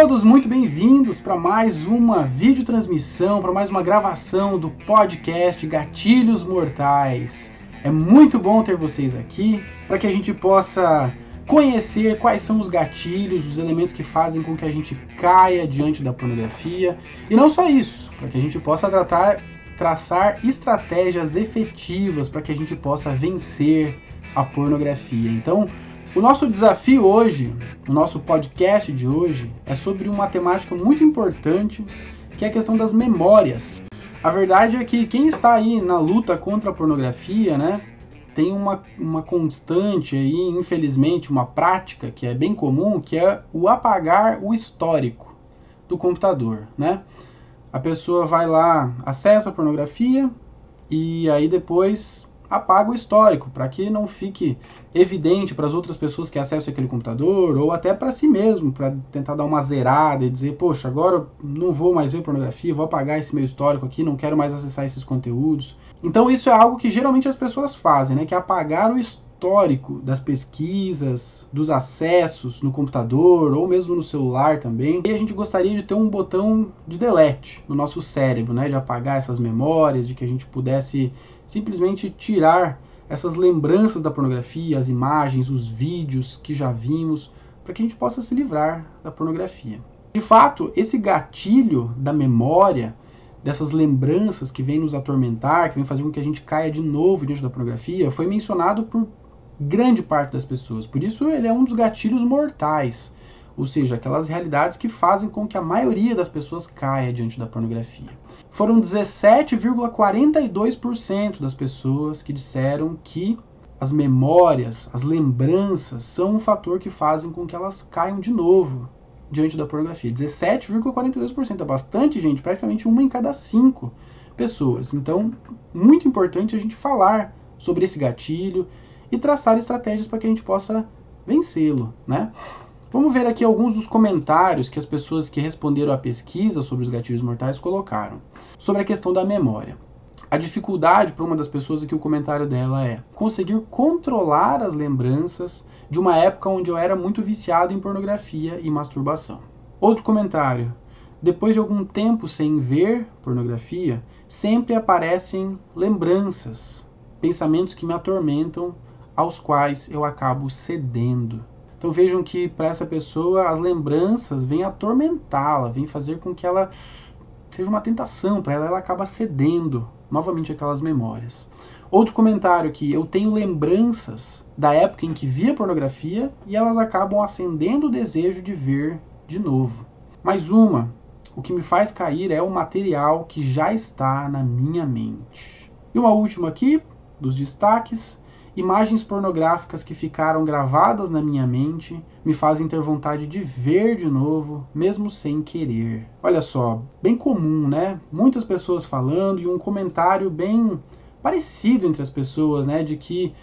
todos muito bem-vindos para mais uma videotransmissão, para mais uma gravação do podcast Gatilhos Mortais. É muito bom ter vocês aqui para que a gente possa conhecer quais são os gatilhos, os elementos que fazem com que a gente caia diante da pornografia. E não só isso, para que a gente possa tratar, traçar estratégias efetivas para que a gente possa vencer a pornografia. Então, o nosso desafio hoje, o nosso podcast de hoje, é sobre uma temática muito importante, que é a questão das memórias. A verdade é que quem está aí na luta contra a pornografia, né, tem uma, uma constante aí, infelizmente, uma prática que é bem comum, que é o apagar o histórico do computador, né? A pessoa vai lá, acessa a pornografia e aí depois apaga o histórico, para que não fique evidente para as outras pessoas que acessam aquele computador, ou até para si mesmo, para tentar dar uma zerada e dizer, poxa, agora não vou mais ver pornografia, vou apagar esse meu histórico aqui, não quero mais acessar esses conteúdos. Então isso é algo que geralmente as pessoas fazem, né, que é apagar o histórico das pesquisas, dos acessos no computador ou mesmo no celular também. E a gente gostaria de ter um botão de delete no nosso cérebro, né, de apagar essas memórias, de que a gente pudesse simplesmente tirar essas lembranças da pornografia, as imagens, os vídeos que já vimos, para que a gente possa se livrar da pornografia. De fato, esse gatilho da memória, dessas lembranças que vem nos atormentar, que vem fazer com que a gente caia de novo diante da pornografia, foi mencionado por grande parte das pessoas. Por isso, ele é um dos gatilhos mortais ou seja, aquelas realidades que fazem com que a maioria das pessoas caia diante da pornografia. Foram 17,42% das pessoas que disseram que as memórias, as lembranças são um fator que fazem com que elas caiam de novo diante da pornografia. 17,42% é bastante gente, praticamente uma em cada cinco pessoas. Então, muito importante a gente falar sobre esse gatilho e traçar estratégias para que a gente possa vencê-lo, né? Vamos ver aqui alguns dos comentários que as pessoas que responderam à pesquisa sobre os gatilhos mortais colocaram. Sobre a questão da memória. A dificuldade para uma das pessoas aqui, o comentário dela é conseguir controlar as lembranças de uma época onde eu era muito viciado em pornografia e masturbação. Outro comentário. Depois de algum tempo sem ver pornografia, sempre aparecem lembranças, pensamentos que me atormentam, aos quais eu acabo cedendo. Então vejam que para essa pessoa as lembranças vêm atormentá-la, vêm fazer com que ela seja uma tentação para ela, ela acaba cedendo novamente aquelas memórias. Outro comentário aqui, eu tenho lembranças da época em que via pornografia e elas acabam acendendo o desejo de ver de novo. Mais uma, o que me faz cair é o material que já está na minha mente. E uma última aqui, dos destaques, Imagens pornográficas que ficaram gravadas na minha mente me fazem ter vontade de ver de novo, mesmo sem querer. Olha só, bem comum, né? Muitas pessoas falando e um comentário bem parecido entre as pessoas, né? De que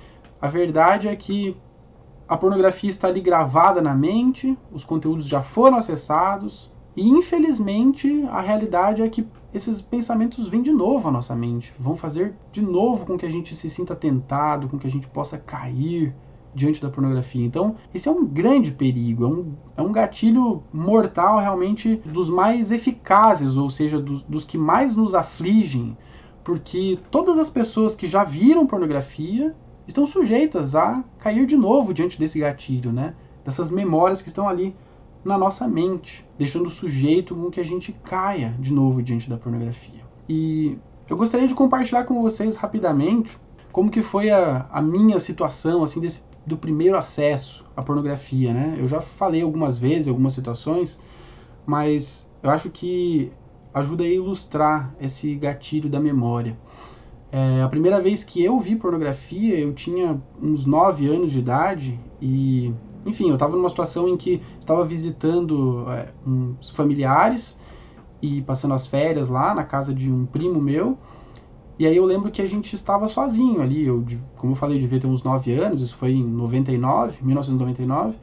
a verdade é que a pornografia está ali gravada na mente, os conteúdos já foram acessados e infelizmente a realidade é que esses pensamentos vêm de novo à nossa mente, vão fazer de novo com que a gente se sinta tentado, com que a gente possa cair diante da pornografia. Então, esse é um grande perigo, é um, é um gatilho mortal realmente dos mais eficazes, ou seja, dos, dos que mais nos afligem, porque todas as pessoas que já viram pornografia estão sujeitas a cair de novo diante desse gatilho, né? Dessas memórias que estão ali na nossa mente, deixando o sujeito com que a gente caia de novo diante da pornografia. E eu gostaria de compartilhar com vocês rapidamente como que foi a, a minha situação assim desse, do primeiro acesso à pornografia, né? Eu já falei algumas vezes, algumas situações, mas eu acho que ajuda a ilustrar esse gatilho da memória. É, a primeira vez que eu vi pornografia, eu tinha uns 9 anos de idade e enfim, eu estava numa situação em que estava visitando é, uns familiares e passando as férias lá na casa de um primo meu. E aí eu lembro que a gente estava sozinho ali. Eu, como eu falei, eu devia ter uns 9 anos, isso foi em 99, 1999.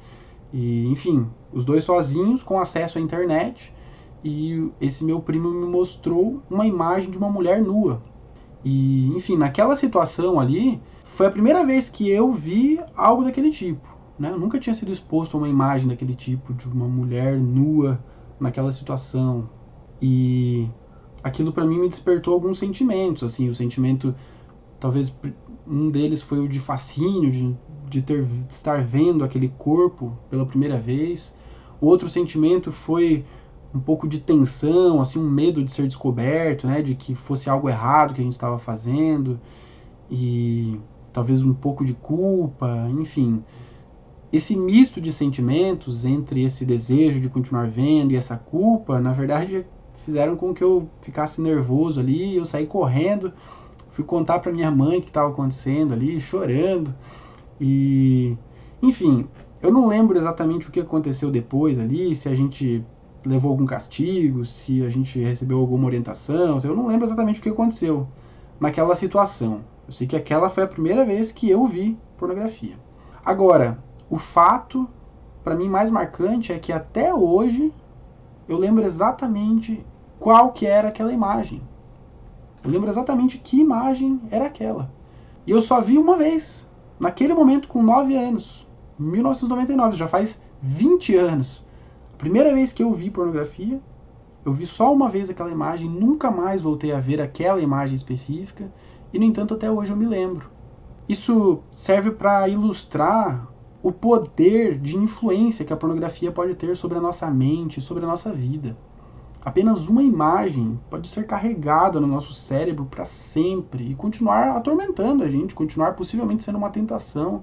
E, enfim, os dois sozinhos, com acesso à internet. E esse meu primo me mostrou uma imagem de uma mulher nua. E, enfim, naquela situação ali, foi a primeira vez que eu vi algo daquele tipo. Né? Eu nunca tinha sido exposto a uma imagem daquele tipo, de uma mulher nua naquela situação e aquilo para mim me despertou alguns sentimentos, assim, o sentimento talvez um deles foi o de fascínio, de, de, ter, de estar vendo aquele corpo pela primeira vez. Outro sentimento foi um pouco de tensão, assim, um medo de ser descoberto, né, de que fosse algo errado que a gente estava fazendo e talvez um pouco de culpa, enfim. Esse misto de sentimentos entre esse desejo de continuar vendo e essa culpa, na verdade, fizeram com que eu ficasse nervoso ali, eu saí correndo, fui contar para minha mãe o que estava acontecendo ali, chorando. E enfim, eu não lembro exatamente o que aconteceu depois ali, se a gente levou algum castigo, se a gente recebeu alguma orientação, eu não lembro exatamente o que aconteceu naquela situação. Eu sei que aquela foi a primeira vez que eu vi pornografia. Agora, o fato para mim mais marcante é que até hoje eu lembro exatamente qual que era aquela imagem. Eu lembro exatamente que imagem era aquela. E eu só vi uma vez, naquele momento com 9 anos, 1999, já faz 20 anos. A primeira vez que eu vi pornografia, eu vi só uma vez aquela imagem, nunca mais voltei a ver aquela imagem específica, e no entanto até hoje eu me lembro. Isso serve para ilustrar o poder de influência que a pornografia pode ter sobre a nossa mente, sobre a nossa vida. Apenas uma imagem pode ser carregada no nosso cérebro para sempre e continuar atormentando a gente, continuar possivelmente sendo uma tentação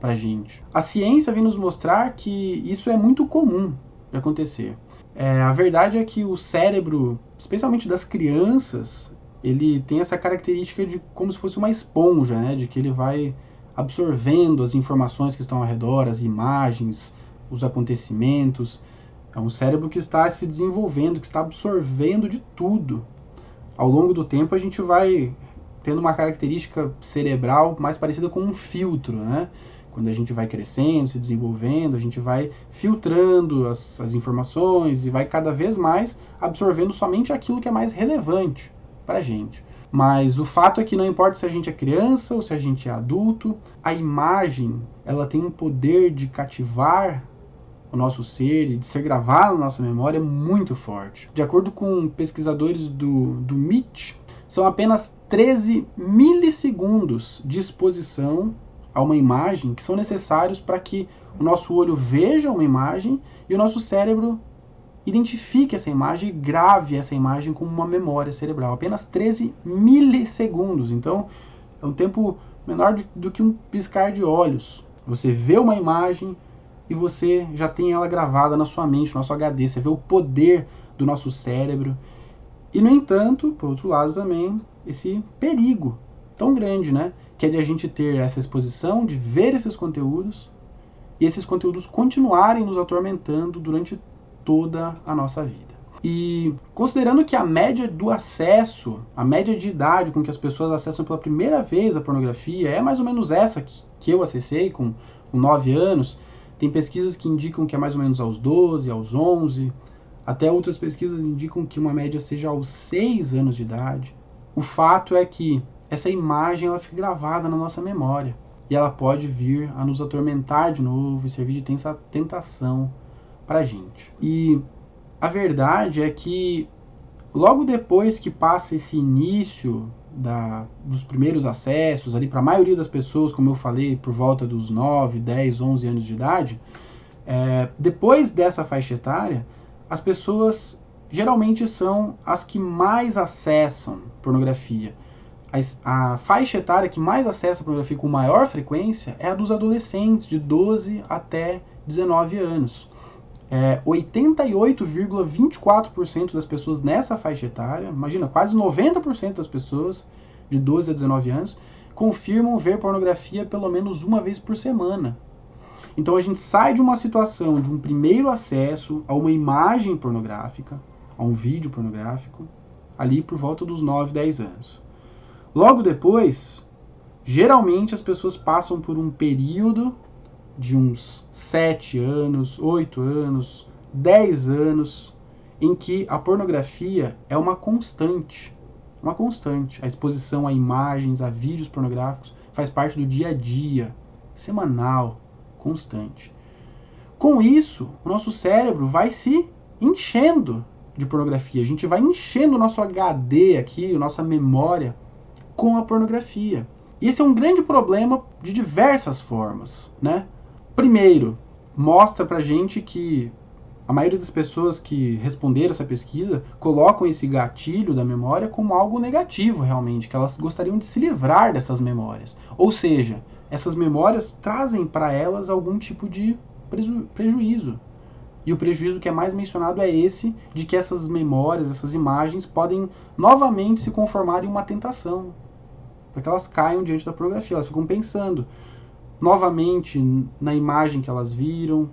para a gente. A ciência vem nos mostrar que isso é muito comum de acontecer. É, a verdade é que o cérebro, especialmente das crianças, ele tem essa característica de como se fosse uma esponja, né? De que ele vai absorvendo as informações que estão ao redor, as imagens, os acontecimentos. É um cérebro que está se desenvolvendo, que está absorvendo de tudo. Ao longo do tempo, a gente vai tendo uma característica cerebral mais parecida com um filtro, né? Quando a gente vai crescendo, se desenvolvendo, a gente vai filtrando as, as informações e vai cada vez mais absorvendo somente aquilo que é mais relevante para a gente. Mas o fato é que não importa se a gente é criança ou se a gente é adulto, a imagem ela tem um poder de cativar o nosso ser e de ser gravado na nossa memória muito forte. De acordo com pesquisadores do, do MIT, são apenas 13 milissegundos de exposição a uma imagem que são necessários para que o nosso olho veja uma imagem e o nosso cérebro identifique essa imagem e grave essa imagem como uma memória cerebral. Apenas 13 milissegundos. Então, é um tempo menor do, que um piscar de olhos. Você vê uma imagem, e você já tem ela gravada na sua mente, no nosso HD. Você vê o poder do nosso cérebro. E, no entanto, por outro lado também, esse perigo tão grande, né? Que é de a gente ter essa exposição, de ver esses conteúdos e esses conteúdos continuarem nos atormentando durante toda a nossa vida. E considerando que a média do acesso, a média de idade com que as pessoas acessam pela primeira vez a pornografia é mais ou menos essa que, que eu acessei com, com 9 anos, tem pesquisas que indicam que é mais ou menos aos 12, aos 11, até outras pesquisas indicam que uma média seja aos 6 anos de idade. O fato é que essa imagem ela fica gravada na nossa memória e ela pode vir a nos atormentar de novo e servir de tentação para a gente. E a verdade é que logo depois que passa esse início da, dos primeiros acessos ali para a maioria das pessoas, como eu falei, por volta dos 9, 10, 11 anos de idade, é, depois dessa faixa etária, as pessoas geralmente são as que mais acessam pornografia. A, a faixa etária que mais acessa pornografia com maior frequência é a dos adolescentes, de 12 até 19 anos. É, 88,24% das pessoas nessa faixa etária, imagina, quase 90% das pessoas de 12 a 19 anos, confirmam ver pornografia pelo menos uma vez por semana. Então a gente sai de uma situação de um primeiro acesso a uma imagem pornográfica, a um vídeo pornográfico, ali por volta dos 9, 10 anos. Logo depois, geralmente as pessoas passam por um período de uns 7 anos, 8 anos, 10 anos, em que a pornografia é uma constante. Uma constante. A exposição a imagens, a vídeos pornográficos faz parte do dia a dia, semanal, constante. Com isso, o nosso cérebro vai se enchendo de pornografia. A gente vai enchendo o nosso HD aqui, a nossa memória, com a pornografia. E esse é um grande problema de diversas formas, né? Primeiro, mostra pra gente que a maioria das pessoas que responderam essa pesquisa colocam esse gatilho da memória como algo negativo, realmente, que elas gostariam de se livrar dessas memórias. Ou seja, essas memórias trazem para elas algum tipo de preju prejuízo. E o prejuízo que é mais mencionado é esse de que essas memórias, essas imagens podem novamente se conformar em uma tentação, para que elas caiam diante da pornografia. Elas ficam pensando novamente na imagem que elas viram,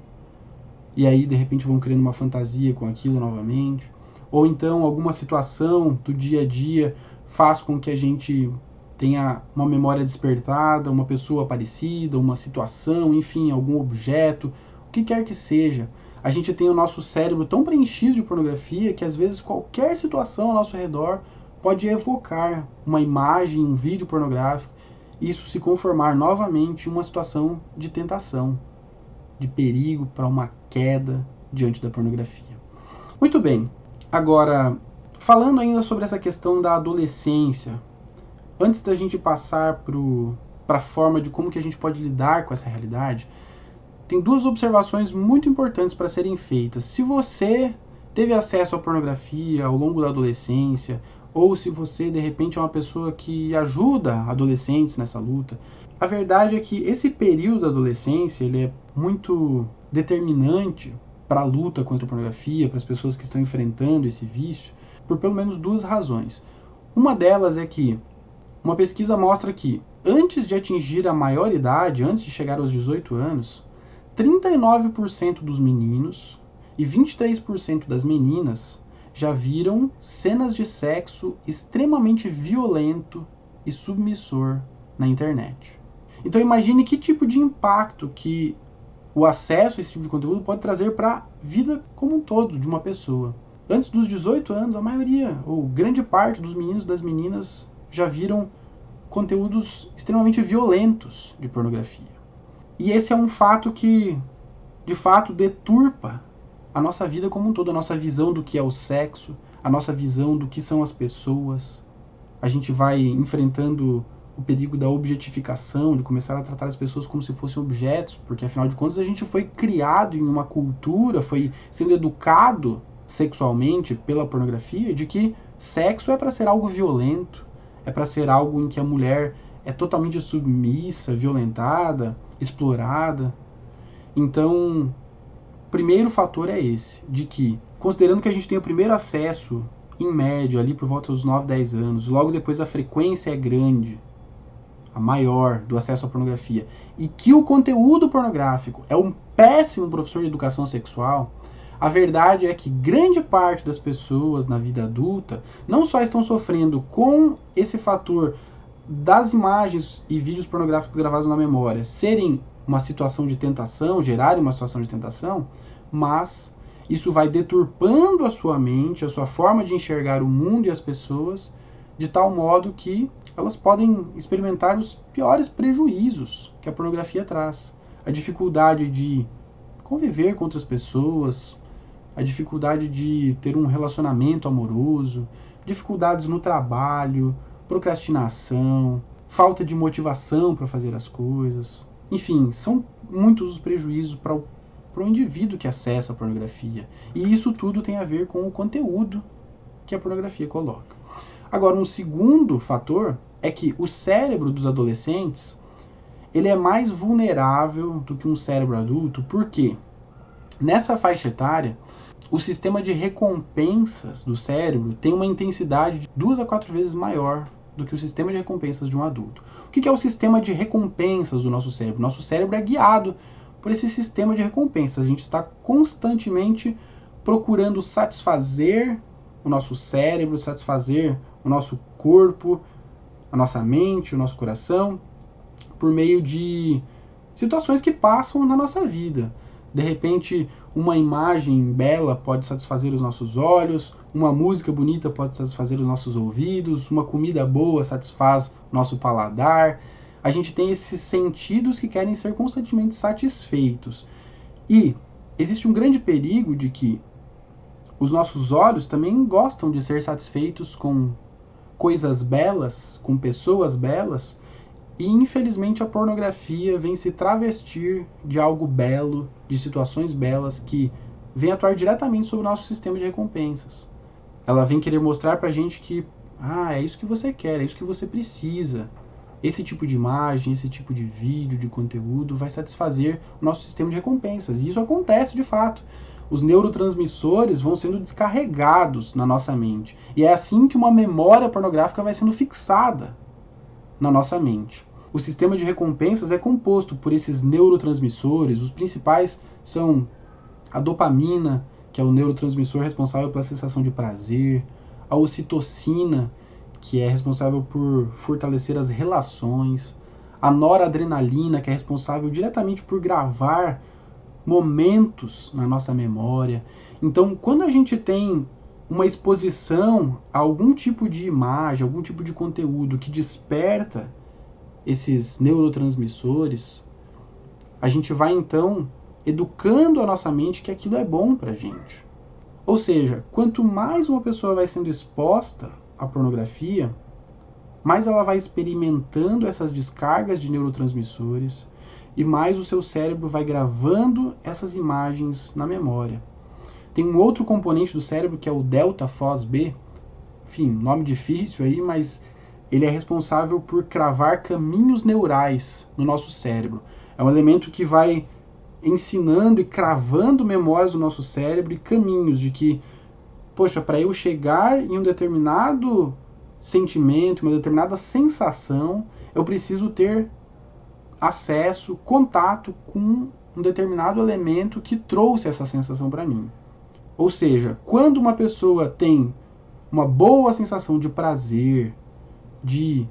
e aí de repente vão criando uma fantasia com aquilo novamente. Ou então alguma situação do dia a dia faz com que a gente tenha uma memória despertada, uma pessoa parecida, uma situação, enfim, algum objeto, o que quer que seja. A gente tem o nosso cérebro tão preenchido de pornografia que às vezes qualquer situação ao nosso redor pode evocar uma imagem, um vídeo pornográfico, isso se conformar novamente uma situação de tentação de perigo para uma queda diante da pornografia. Muito bem, agora falando ainda sobre essa questão da adolescência, antes da gente passar para a forma de como que a gente pode lidar com essa realidade, tem duas observações muito importantes para serem feitas. Se você teve acesso à pornografia ao longo da adolescência, ou se você de repente é uma pessoa que ajuda adolescentes nessa luta, a verdade é que esse período da adolescência ele é muito determinante para a luta contra a pornografia, para as pessoas que estão enfrentando esse vício, por pelo menos duas razões. Uma delas é que uma pesquisa mostra que antes de atingir a maioridade, antes de chegar aos 18 anos, 39% dos meninos e 23% das meninas já viram cenas de sexo extremamente violento e submissor na internet. Então imagine que tipo de impacto que o acesso a esse tipo de conteúdo pode trazer para a vida como um todo de uma pessoa. Antes dos 18 anos, a maioria, ou grande parte dos meninos e das meninas já viram conteúdos extremamente violentos de pornografia. E esse é um fato que, de fato, deturpa a nossa vida como um todo, a nossa visão do que é o sexo, a nossa visão do que são as pessoas. A gente vai enfrentando o perigo da objetificação, de começar a tratar as pessoas como se fossem objetos, porque afinal de contas a gente foi criado em uma cultura, foi sendo educado sexualmente pela pornografia de que sexo é para ser algo violento, é para ser algo em que a mulher é totalmente submissa, violentada, explorada. Então, primeiro fator é esse, de que, considerando que a gente tem o primeiro acesso, em média, ali por volta dos 9, 10 anos, logo depois a frequência é grande, a maior do acesso à pornografia, e que o conteúdo pornográfico é um péssimo professor de educação sexual, a verdade é que grande parte das pessoas na vida adulta não só estão sofrendo com esse fator das imagens e vídeos pornográficos gravados na memória serem uma situação de tentação, gerarem uma situação de tentação, mas isso vai deturpando a sua mente, a sua forma de enxergar o mundo e as pessoas, de tal modo que elas podem experimentar os piores prejuízos que a pornografia traz. A dificuldade de conviver com outras pessoas, a dificuldade de ter um relacionamento amoroso, dificuldades no trabalho, procrastinação, falta de motivação para fazer as coisas. Enfim, são muitos os prejuízos para o, para o indivíduo que acessa a pornografia. E isso tudo tem a ver com o conteúdo que a pornografia coloca. Agora, um segundo fator é que o cérebro dos adolescentes ele é mais vulnerável do que um cérebro adulto, porque nessa faixa etária o sistema de recompensas do cérebro tem uma intensidade de duas a quatro vezes maior do que o sistema de recompensas de um adulto. O que é o sistema de recompensas do nosso cérebro? Nosso cérebro é guiado por esse sistema de recompensas. A gente está constantemente procurando satisfazer o nosso cérebro, satisfazer o nosso corpo, a nossa mente, o nosso coração, por meio de situações que passam na nossa vida. De repente, uma imagem bela pode satisfazer os nossos olhos, uma música bonita pode satisfazer os nossos ouvidos, uma comida boa satisfaz nosso paladar. A gente tem esses sentidos que querem ser constantemente satisfeitos. E existe um grande perigo de que Os nossos olhos também gostam de ser satisfeitos com coisas belas, com pessoas belas, e infelizmente a pornografia vem se travestir de algo belo, de situações belas que vem atuar diretamente sobre o nosso sistema de recompensas. Ela vem querer mostrar pra gente que, ah, é isso que você quer, é isso que você precisa. Esse tipo de imagem, esse tipo de vídeo, de conteúdo vai satisfazer o nosso sistema de recompensas. E isso acontece de fato. Os neurotransmissores vão sendo descarregados na nossa mente. E é assim que uma memória pornográfica vai sendo fixada na nossa mente. O sistema de recompensas é composto por esses neurotransmissores. Os principais são a dopamina, que é o neurotransmissor responsável pela sensação de prazer, a ocitocina, que é responsável por fortalecer as relações, a noradrenalina, que é responsável diretamente por gravar momentos na nossa memória. Então, quando a gente tem uma exposição a algum tipo de imagem, algum tipo de conteúdo que desperta esses neurotransmissores, a gente vai então educando a nossa mente que aquilo é bom para gente. Ou seja, quanto mais uma pessoa vai sendo exposta à pornografia, mais ela vai experimentando essas descargas de neurotransmissores e mais o seu cérebro vai gravando essas imagens na memória. Tem um outro componente do cérebro que é o delta FOSB, enfim, nome difícil aí, mas ele é responsável por cravar caminhos neurais no nosso cérebro. É um elemento que vai ensinando e cravando memórias no nosso cérebro e caminhos de que, poxa, para eu chegar em um determinado sentimento, uma determinada sensação, eu preciso ter acesso, contato com um determinado elemento que trouxe essa sensação para mim. Ou seja, quando uma pessoa tem uma boa sensação de prazer, de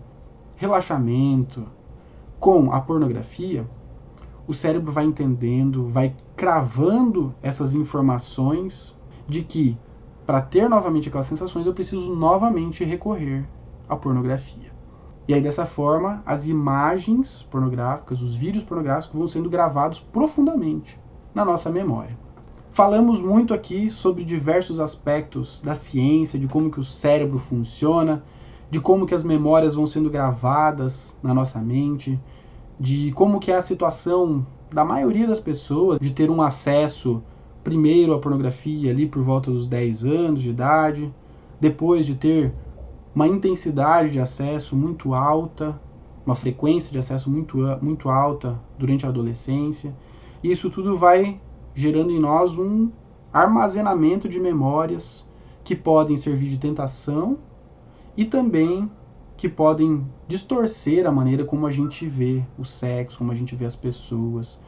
relaxamento com a pornografia, o cérebro vai entendendo, vai cravando essas informações de que para ter novamente aquelas sensações eu preciso novamente recorrer à pornografia. E aí dessa forma, as imagens pornográficas, os vídeos pornográficos vão sendo gravados profundamente na nossa memória. Falamos muito aqui sobre diversos aspectos da ciência, de como que o cérebro funciona, de como que as memórias vão sendo gravadas na nossa mente, de como que é a situação da maioria das pessoas de ter um acesso primeiro à pornografia ali por volta dos 10 anos de idade, depois de ter uma intensidade de acesso muito alta, uma frequência de acesso muito, muito alta durante a adolescência. E isso tudo vai gerando em nós um armazenamento de memórias que podem servir de tentação e também que podem distorcer a maneira como a gente vê o sexo, como a gente vê as pessoas.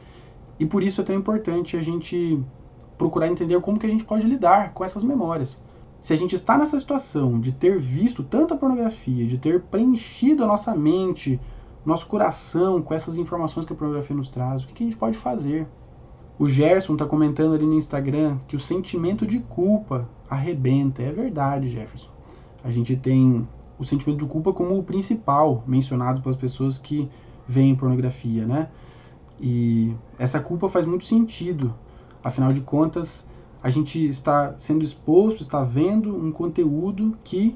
E por isso é tão importante a gente procurar entender como que a gente pode lidar com essas memórias. Se a gente está nessa situação de ter visto tanta pornografia, de ter preenchido a nossa mente, nosso coração com essas informações que a pornografia nos traz, o que, que a gente pode fazer? O Gerson está comentando ali no Instagram que o sentimento de culpa arrebenta. É verdade, Jefferson. A gente tem o sentimento de culpa como o principal mencionado pelas pessoas que veem pornografia, né? E essa culpa faz muito sentido. Afinal de contas, a gente está sendo exposto, está vendo um conteúdo que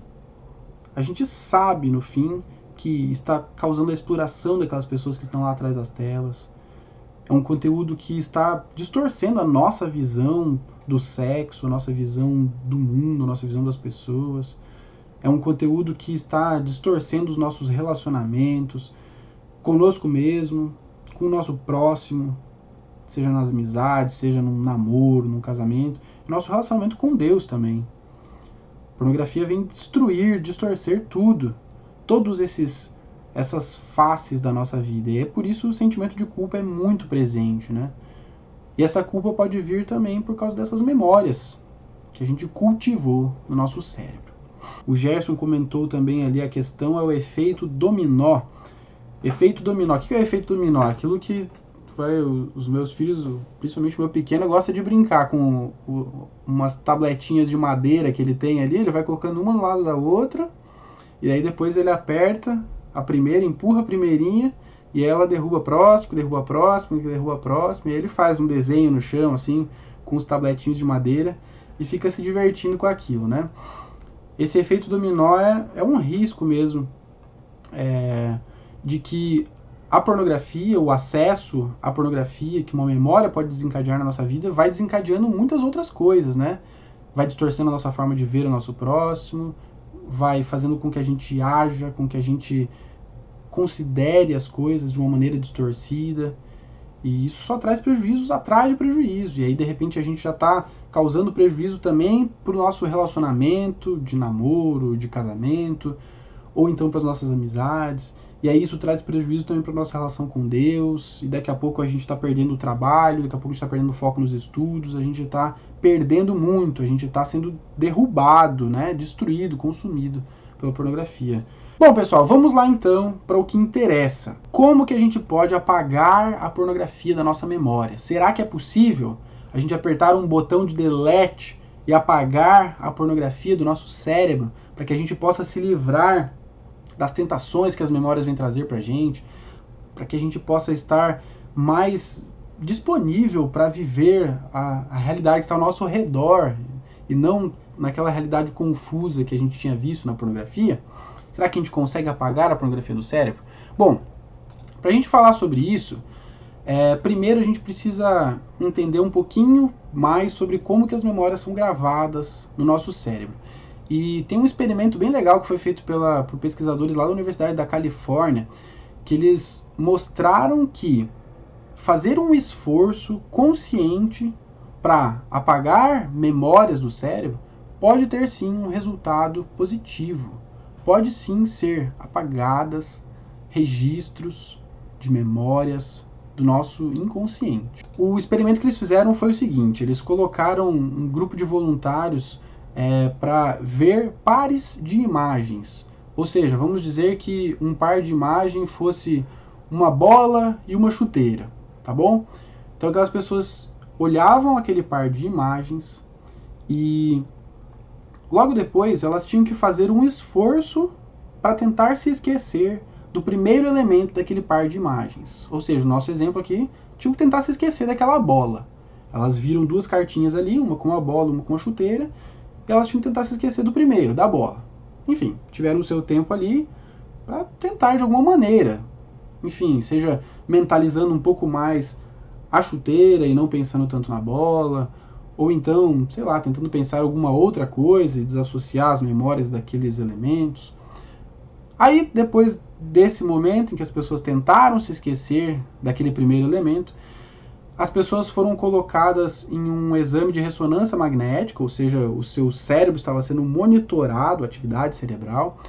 a gente sabe no fim que está causando a exploração daquelas pessoas que estão lá atrás das telas. É um conteúdo que está distorcendo a nossa visão do sexo, a nossa visão do mundo, a nossa visão das pessoas é um conteúdo que está distorcendo os nossos relacionamentos conosco mesmo, com o nosso próximo, seja nas amizades, seja num namoro, num casamento, nosso relacionamento com Deus também. A pornografia vem destruir, distorcer tudo, todos esses essas faces da nossa vida. E é por isso o sentimento de culpa é muito presente, né? E essa culpa pode vir também por causa dessas memórias que a gente cultivou no nosso cérebro. O Gerson comentou também ali a questão é o efeito dominó. Efeito dominó. O que é o efeito dominó? Aquilo que vai, os meus filhos, principalmente o meu pequeno, gosta de brincar com umas tabletinhas de madeira que ele tem ali. Ele vai colocando uma no lado da outra e aí depois ele aperta a primeira, empurra a primeirinha e ela derruba próximo, derruba próximo, derruba próximo. E aí ele faz um desenho no chão assim com os tabletinhos de madeira e fica se divertindo com aquilo, né? Esse efeito dominó é, é um risco mesmo é, de que a pornografia, o acesso à pornografia que uma memória pode desencadear na nossa vida, vai desencadeando muitas outras coisas, né? Vai distorcendo a nossa forma de ver o nosso próximo, vai fazendo com que a gente haja, com que a gente considere as coisas de uma maneira distorcida. E isso só traz prejuízos atrás de prejuízo. E aí, de repente, a gente já está causando prejuízo também para o nosso relacionamento de namoro, de casamento, ou então para as nossas amizades. E aí isso traz prejuízo também para nossa relação com Deus. E daqui a pouco a gente está perdendo o trabalho, daqui a pouco a gente está perdendo foco nos estudos, a gente está perdendo muito, a gente está sendo derrubado, né, destruído, consumido pela pornografia. Bom, pessoal, vamos lá então para o que interessa. Como que a gente pode apagar a pornografia da nossa memória? Será que é possível a gente apertar um botão de delete e apagar a pornografia do nosso cérebro para que a gente possa se livrar das tentações que as memórias vêm trazer para a gente, para que a gente possa estar mais disponível para viver a, a realidade que está ao nosso redor e não naquela realidade confusa que a gente tinha visto na pornografia? Será que a gente consegue apagar a pornografia do cérebro? Bom, para a gente falar sobre isso, é, primeiro a gente precisa entender um pouquinho mais sobre como que as memórias são gravadas no nosso cérebro. E tem um experimento bem legal que foi feito pela, por pesquisadores lá da Universidade da Califórnia, que eles mostraram que fazer um esforço consciente para apagar memórias do cérebro pode ter sim um resultado positivo pode sim ser apagadas registros de memórias do nosso inconsciente. O experimento que eles fizeram foi o seguinte: eles colocaram um grupo de voluntários é, para ver pares de imagens. Ou seja, vamos dizer que um par de imagem fosse uma bola e uma chuteira, tá bom? Então aquelas pessoas olhavam aquele par de imagens e Logo depois, elas tinham que fazer um esforço para tentar se esquecer do primeiro elemento daquele par de imagens. Ou seja, o nosso exemplo aqui, tinham que tentar se esquecer daquela bola. Elas viram duas cartinhas ali, uma com a bola, uma com a chuteira, elas tinham que tentar se esquecer do primeiro, da bola. Enfim, tiveram o seu tempo ali para tentar de alguma maneira. Enfim, seja mentalizando um pouco mais a chuteira e não pensando tanto na bola, ou então, sei lá, tentando pensar alguma outra coisa e desassociar as memórias daqueles elementos. Aí, depois desse momento em que as pessoas tentaram se esquecer daquele primeiro elemento, as pessoas foram colocadas em um exame de ressonância magnética, ou seja, o seu cérebro estava sendo monitorado, atividade cerebral,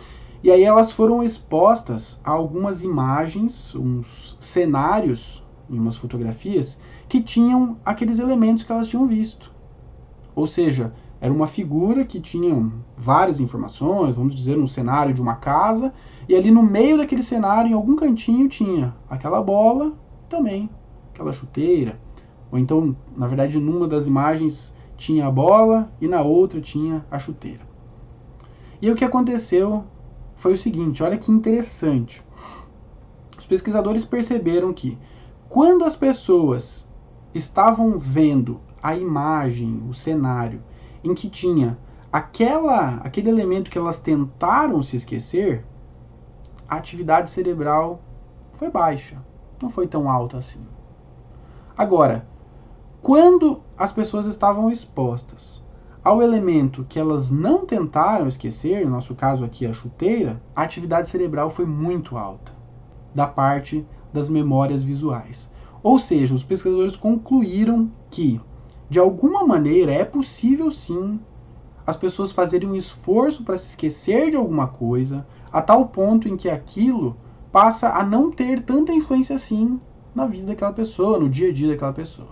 e aí elas foram expostas a algumas imagens, uns cenários, em umas fotografias, que tinham aqueles elementos que elas tinham visto. Ou seja, era uma figura que tinha várias informações, vamos dizer, um cenário de uma casa, e ali no meio daquele cenário, em algum cantinho, tinha aquela bola, também aquela chuteira. Ou então, na verdade, numa das imagens tinha a bola e na outra tinha a chuteira. E o que aconteceu foi o seguinte: olha que interessante. Os pesquisadores perceberam que quando as pessoas estavam vendo a imagem, o cenário, em que tinha aquela, aquele elemento que elas tentaram se esquecer, a atividade cerebral foi baixa, não foi tão alta assim. Agora, quando as pessoas estavam expostas ao elemento que elas não tentaram esquecer, no nosso caso aqui a chuteira, a atividade cerebral foi muito alta da parte das memórias visuais. Ou seja, os pesquisadores concluíram que de alguma maneira é possível sim as pessoas fazerem um esforço para se esquecer de alguma coisa, a tal ponto em que aquilo passa a não ter tanta influência assim na vida daquela pessoa, no dia a dia daquela pessoa.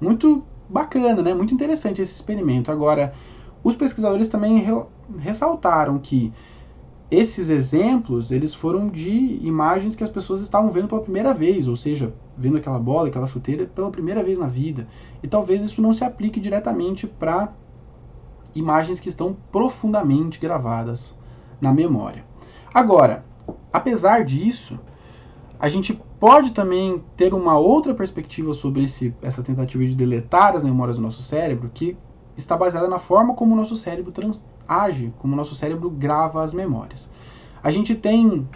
Muito bacana, né? Muito interessante esse experimento. Agora, os pesquisadores também re ressaltaram que esses exemplos, eles foram de imagens que as pessoas estavam vendo pela primeira vez, ou seja, vendo aquela bola, aquela chuteira pela primeira vez na vida. E talvez isso não se aplique diretamente para imagens que estão profundamente gravadas na memória. Agora, apesar disso, a gente pode também ter uma outra perspectiva sobre esse, essa tentativa de deletar as memórias do nosso cérebro, que está baseada na forma como o nosso cérebro age, como o nosso cérebro grava as memórias. A gente tem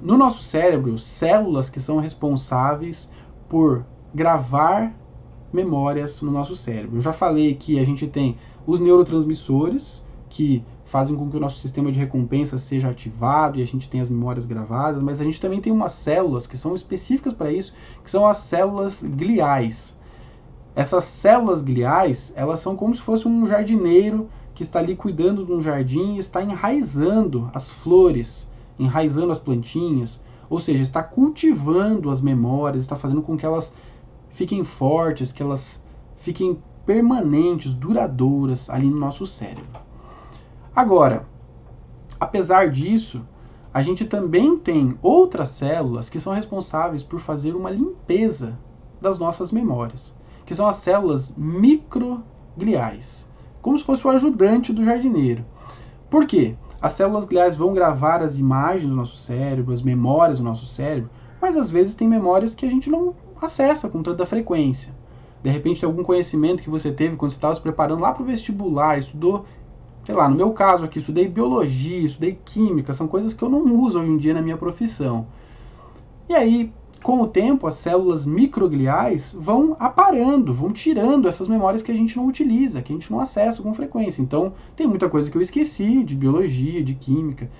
no nosso cérebro células que são responsáveis por gravar memórias no nosso cérebro. Eu já falei que a gente tem os neurotransmissores que fazem com que o nosso sistema de recompensa seja ativado e a gente tenha as memórias gravadas, mas a gente também tem umas células que são específicas para isso, que são as células gliais. Essas células gliais, elas são como se fosse um jardineiro que está ali cuidando de um jardim e está enraizando as flores, enraizando as plantinhas, ou seja, está cultivando as memórias, está fazendo com que elas fiquem fortes, que elas fiquem permanentes, duradouras ali no nosso cérebro. Agora, apesar disso, a gente também tem outras células que são responsáveis por fazer uma limpeza das nossas memórias, que são as células microgliais, como se fosse o ajudante do jardineiro. Por quê? As células gliais vão gravar as imagens do nosso cérebro, as memórias do nosso cérebro, mas às vezes tem memórias que a gente não acessa com tanta frequência. De repente tem algum conhecimento que você teve quando você estava se preparando lá para o vestibular, estudou sei lá, no meu caso aqui, estudei biologia, estudei química, são coisas que eu não uso hoje em dia na minha profissão. E aí, com o tempo, as células microgliais vão aparando, vão tirando essas memórias que a gente não utiliza, que a gente não acessa com frequência. Então, tem muita coisa que eu esqueci de biologia, de química.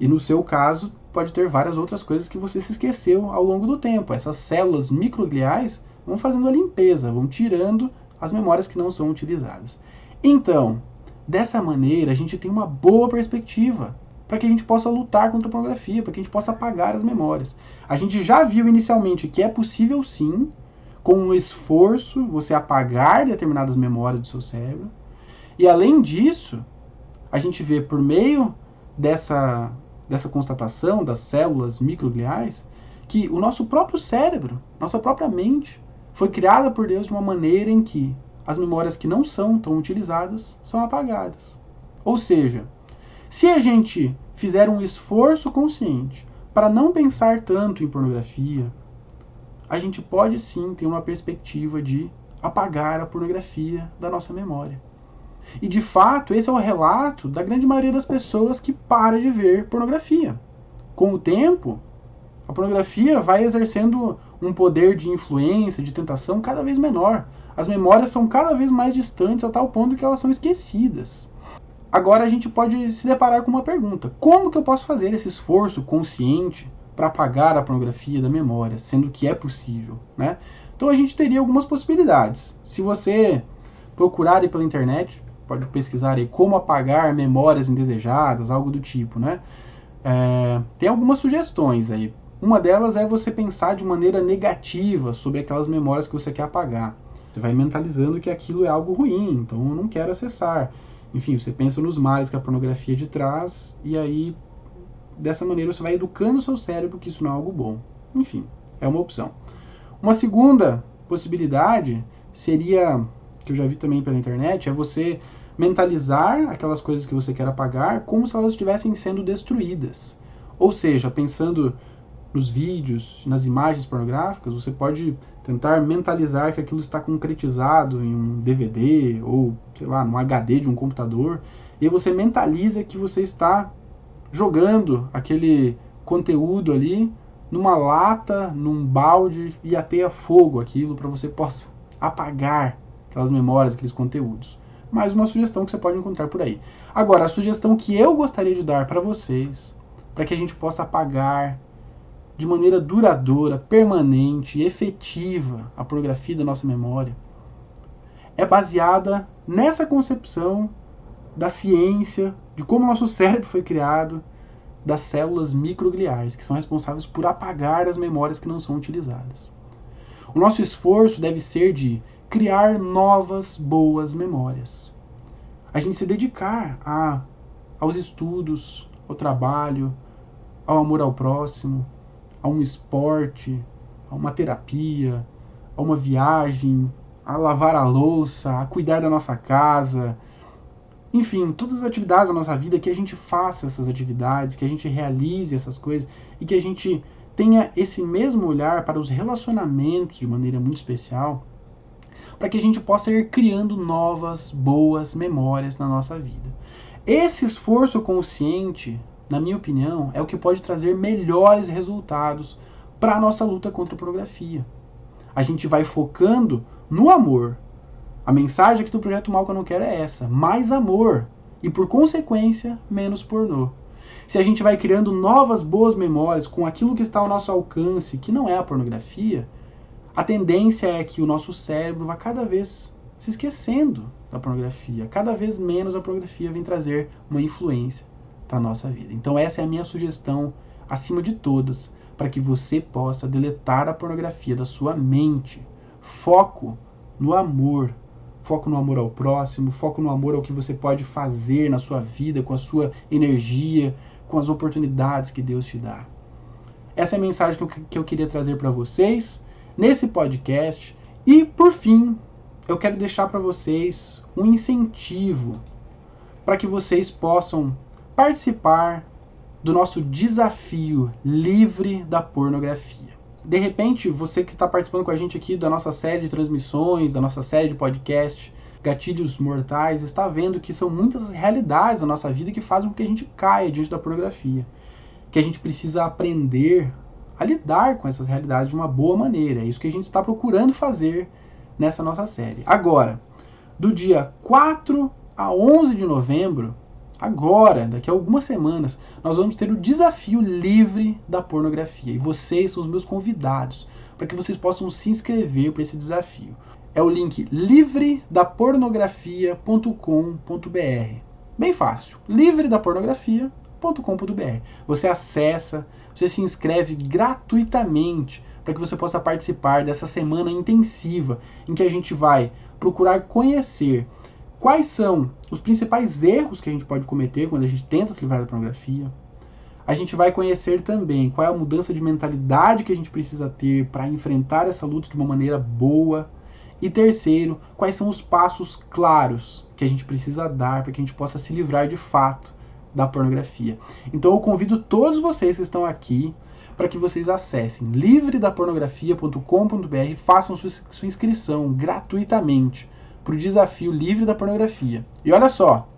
E no seu caso, pode ter várias outras coisas que você se esqueceu ao longo do tempo. Essas células microgliais vão fazendo a limpeza, vão tirando as memórias que não são utilizadas. Então, Dessa maneira, a gente tem uma boa perspectiva para que a gente possa lutar contra a pornografia, para que a gente possa apagar as memórias. A gente já viu inicialmente que é possível sim, com um esforço, você apagar determinadas memórias do seu cérebro. E além disso, a gente vê por meio dessa, dessa constatação das células microgliais que o nosso próprio cérebro, nossa própria mente, foi criada por Deus de uma maneira em que as memórias que não são tão utilizadas são apagadas. Ou seja, se a gente fizer um esforço consciente para não pensar tanto em pornografia, a gente pode sim ter uma perspectiva de apagar a pornografia da nossa memória. E de fato, esse é o relato da grande maioria das pessoas que para de ver pornografia. Com o tempo, a pornografia vai exercendo um poder de influência, de tentação cada vez menor, as memórias são cada vez mais distantes a tal ponto que elas são esquecidas. Agora a gente pode se deparar com uma pergunta: como que eu posso fazer esse esforço consciente para apagar a pornografia da memória, sendo que é possível, né? Então a gente teria algumas possibilidades. Se você procurar aí pela internet, pode pesquisar aí como apagar memórias indesejadas, algo do tipo, né? É, tem algumas sugestões aí. Uma delas é você pensar de maneira negativa sobre aquelas memórias que você quer apagar. Você vai mentalizando que aquilo é algo ruim, então eu não quero acessar. Enfim, você pensa nos males que a pornografia de traz e aí dessa maneira você vai educando o seu cérebro que isso não é algo bom. Enfim, é uma opção. Uma segunda possibilidade seria, que eu já vi também pela internet, é você mentalizar aquelas coisas que você quer apagar como se elas estivessem sendo destruídas. Ou seja, pensando nos vídeos, nas imagens pornográficas, você pode tentar mentalizar que aquilo está concretizado em um DVD ou, sei lá, no HD de um computador, e você mentaliza que você está jogando aquele conteúdo ali numa lata, num balde e ateia fogo aquilo para você possa apagar aquelas memórias, aqueles conteúdos. Mais uma sugestão que você pode encontrar por aí. Agora, a sugestão que eu gostaria de dar para vocês, para que a gente possa apagar de maneira duradoura, permanente, efetiva a pornografia da nossa memória é baseada nessa concepção da ciência, de como nosso cérebro foi criado, das células microgliais, que são responsáveis por apagar as memórias que não são utilizadas. O nosso esforço deve ser de criar novas boas memórias. A gente se dedicar a, aos estudos, ao trabalho, ao amor ao próximo, a um esporte, a uma terapia, a uma viagem, a lavar a louça, a cuidar da nossa casa. Enfim, todas as atividades da nossa vida, que a gente faça essas atividades, que a gente realize essas coisas e que a gente tenha esse mesmo olhar para os relacionamentos de maneira muito especial, para que a gente possa ir criando novas, boas memórias na nossa vida. Esse esforço consciente, na minha opinião, é o que pode trazer melhores resultados para a nossa luta contra a pornografia. A gente vai focando no amor. A mensagem aqui do projeto Mal que eu não quero é essa: mais amor e, por consequência, menos pornô. Se a gente vai criando novas boas memórias com aquilo que está ao nosso alcance, que não é a pornografia, a tendência é que o nosso cérebro vá cada vez se esquecendo da pornografia. Cada vez menos a pornografia vem trazer uma influência para a nossa vida. Então essa é a minha sugestão, acima de todas, para que você possa deletar a pornografia da sua mente. Foco no amor. Foco no amor ao próximo, foco no amor ao que você pode fazer na sua vida, com a sua energia, com as oportunidades que Deus te dá. Essa é a mensagem que eu, que eu queria trazer para vocês nesse podcast. E, por fim, eu quero deixar para vocês um incentivo para que vocês possam participar do nosso desafio livre da pornografia. De repente, você que está participando com a gente aqui da nossa série de transmissões, da nossa série de podcast Gatilhos Mortais, está vendo que são muitas as realidades da nossa vida que fazem com que a gente caia diante da pornografia. Que a gente precisa aprender a lidar com essas realidades de uma boa maneira. É isso que a gente está procurando fazer nessa nossa série. Agora, do dia 4 a 11 de novembro, agora, daqui a algumas semanas, nós vamos ter o desafio livre da pornografia. E vocês são os meus convidados para que vocês possam se inscrever para esse desafio. É o link livredapornografia.com.br. Bem fácil. livredapornografia.com.br. Você acessa, você se inscreve gratuitamente para que você possa participar dessa semana intensiva em que a gente vai procurar conhecer quais são os principais erros que a gente pode cometer quando a gente tenta se livrar da pornografia. A gente vai conhecer também qual é a mudança de mentalidade que a gente precisa ter para enfrentar essa luta de uma maneira boa. E terceiro, quais são os passos claros que a gente precisa dar para que a gente possa se livrar de fato da pornografia. Então eu convido todos vocês que estão aqui para que vocês acessem livredapornografia.com.br e façam sua, sua inscrição gratuitamente para o desafio livre da pornografia. E olha só,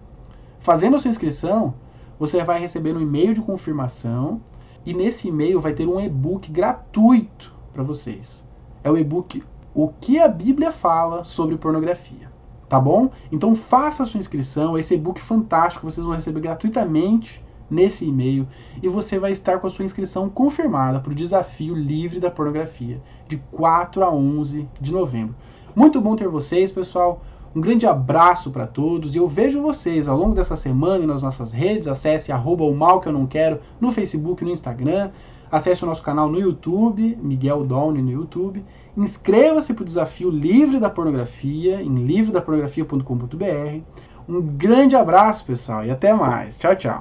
fazendo a sua inscrição, você vai receber um e-mail de confirmação e nesse e-mail vai ter um e-book gratuito para vocês. É o e-book O que a Bíblia fala sobre pornografia. Tá bom? Então faça a sua inscrição, esse e-book fantástico vocês vão receber gratuitamente nesse e-mail e você vai estar com a sua inscrição confirmada para o desafio livre da pornografia de 4 a 11 de novembro. Muito bom ter vocês, pessoal. Um grande abraço para todos e eu vejo vocês ao longo dessa semana nas nossas redes. Acesse arroba o mal que eu não quero no Facebook no Instagram. Acesse o nosso canal no YouTube, Miguel Downe no YouTube. Inscreva-se para o desafio livre da pornografia em livredapornografia.com.br. Um grande abraço, pessoal, e até mais. Tchau, tchau.